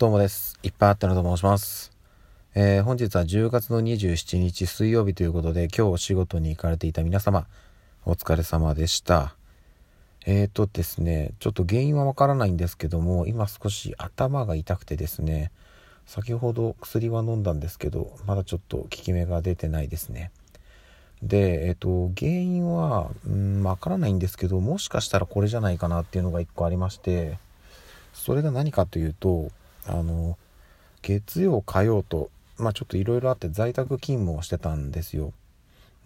どうもです。いっぱいあったのと申します。えー、本日は10月の27日水曜日ということで、今日お仕事に行かれていた皆様、お疲れ様でした。えーとですね、ちょっと原因はわからないんですけども、今少し頭が痛くてですね、先ほど薬は飲んだんですけど、まだちょっと効き目が出てないですね。で、えっ、ー、と、原因は、うん、わからないんですけど、もしかしたらこれじゃないかなっていうのが一個ありまして、それが何かというと、あの月曜火曜とまあちょっといろいろあって在宅勤務をしてたんですよ。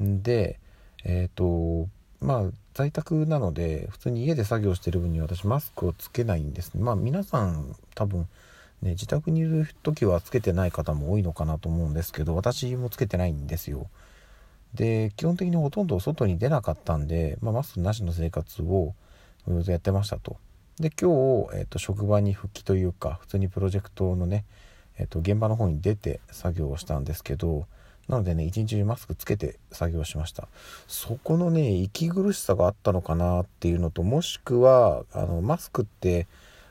でえっ、ー、とまあ在宅なので普通に家で作業してる分に私マスクをつけないんですね。まあ皆さん多分ね自宅にいる時はつけてない方も多いのかなと思うんですけど私もつけてないんですよ。で基本的にほとんど外に出なかったんで、まあ、マスクなしの生活をやってましたと。で今日、えーと、職場に復帰というか普通にプロジェクトのね、えーと、現場の方に出て作業をしたんですけどなのでね一日中マスクつけて作業しました。そこのね息苦しさがあったのかなっていうのともしくはあのマスクって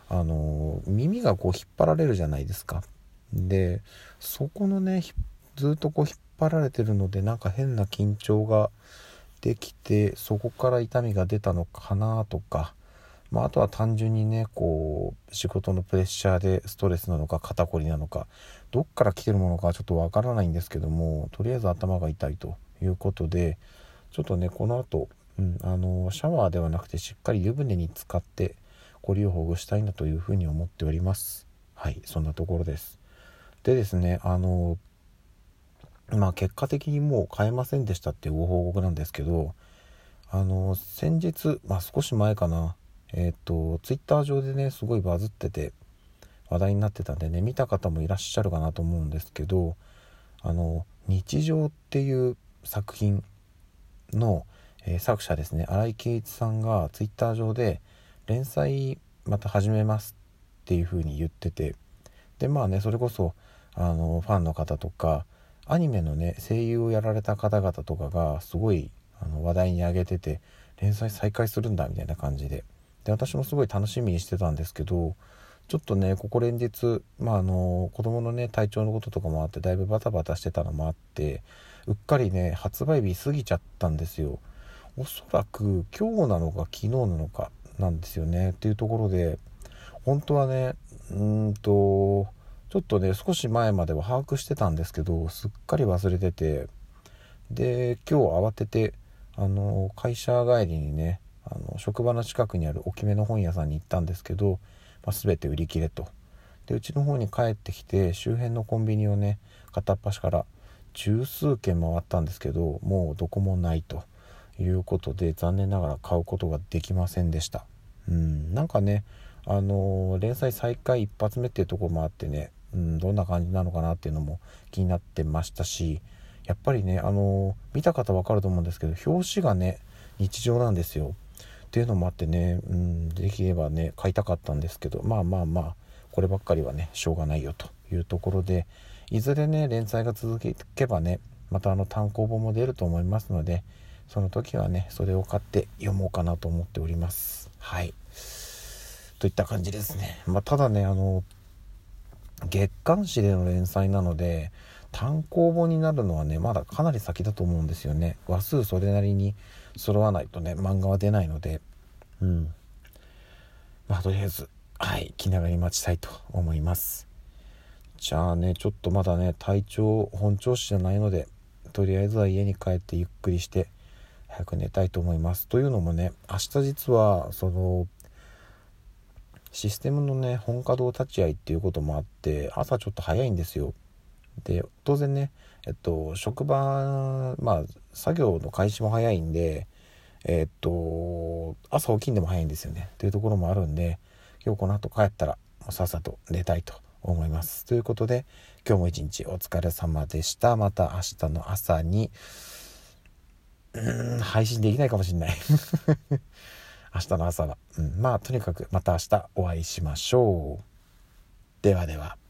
あの耳がこう引っ張られるじゃないですか。でそこのねずっとこう引っ張られてるのでなんか変な緊張ができてそこから痛みが出たのかなとかまあ、あとは単純にねこう仕事のプレッシャーでストレスなのか肩こりなのかどっから来てるものかちょっとわからないんですけどもとりあえず頭が痛いということでちょっとねこの後、うん、あのシャワーではなくてしっかり湯船に浸かってこりをほぐしたいなというふうに思っております。はいそんなところです。でですねあのまあ結果的にもう買えませんでしたっていうご報告なんですけどあの先日まあ少し前かなえっ、とツイッター上でねすごいバズってて話題になってたんでね見た方もいらっしゃるかなと思うんですけどあの「日常」っていう作品の、えー、作者ですね新井圭一さんがツイッター上で連載また始めますっていう風に言っててでまあねそれこそあのファンの方とかアニメのね声優をやられた方々とかがすごいあの話題に上げてて連載再開するんだみたいな感じで。で私もすごい楽しみにしてたんですけどちょっとねここ連日まああの子供のね体調のこととかもあってだいぶバタバタしてたのもあってうっかりね発売日過ぎちゃったんですよ。おそらく今日なのか昨日なのかなんですよね。っていうところで本当はねうんとちょっとね少し前までは把握してたんですけどすっかり忘れててで今日慌ててあの会社帰りにねあの職場の近くにある大きめの本屋さんに行ったんですけど、まあ、全て売り切れと。でうちの方に帰ってきて周辺のコンビニをね片っ端から十数軒回ったんですけどもうどこもないということで残念ながら買うことができませんでした。うんなんかねあのー、連載再開一発目っていうとこもあってね、うん、どんな感じなのかなっていうのも気になってましたしやっぱりねあのー、見た方わかると思うんですけど表紙がね日常なんですよ。っていうのもあってね、うん、できればね買いたかったんですけどまあまあまあこればっかりはねしょうがないよというところでいずれね連載が続けばねまたあの単行本も出ると思いますのでその時はねそれを買って読もうかなと思っております。はい。といった感じですね。まあ、ただねあの月刊誌での連載なので単行本になるのはねまだかなり先だと思うんですよね。話数それなりに揃わないとね漫画は出ないので。うん。まあとりあえずはい気長に待ちたいと思います。じゃあねちょっとまだね体調本調子じゃないのでとりあえずは家に帰ってゆっくりして早く寝たいと思います。というのもね明日実はそのシステムのね本稼働立ち会いっていうこともあって朝ちょっと早いんですよ。で当然ねえっと職場まあ作業の開始も早いんでえっと朝起きんでも早いんですよね。というところもあるんで今日この後帰ったらさっさと寝たいと思います。ということで今日も一日お疲れ様でした。また明日の朝にうん配信できないかもしんない。明日の朝は、うん、まあとにかくまた明日お会いしましょう。ではでは。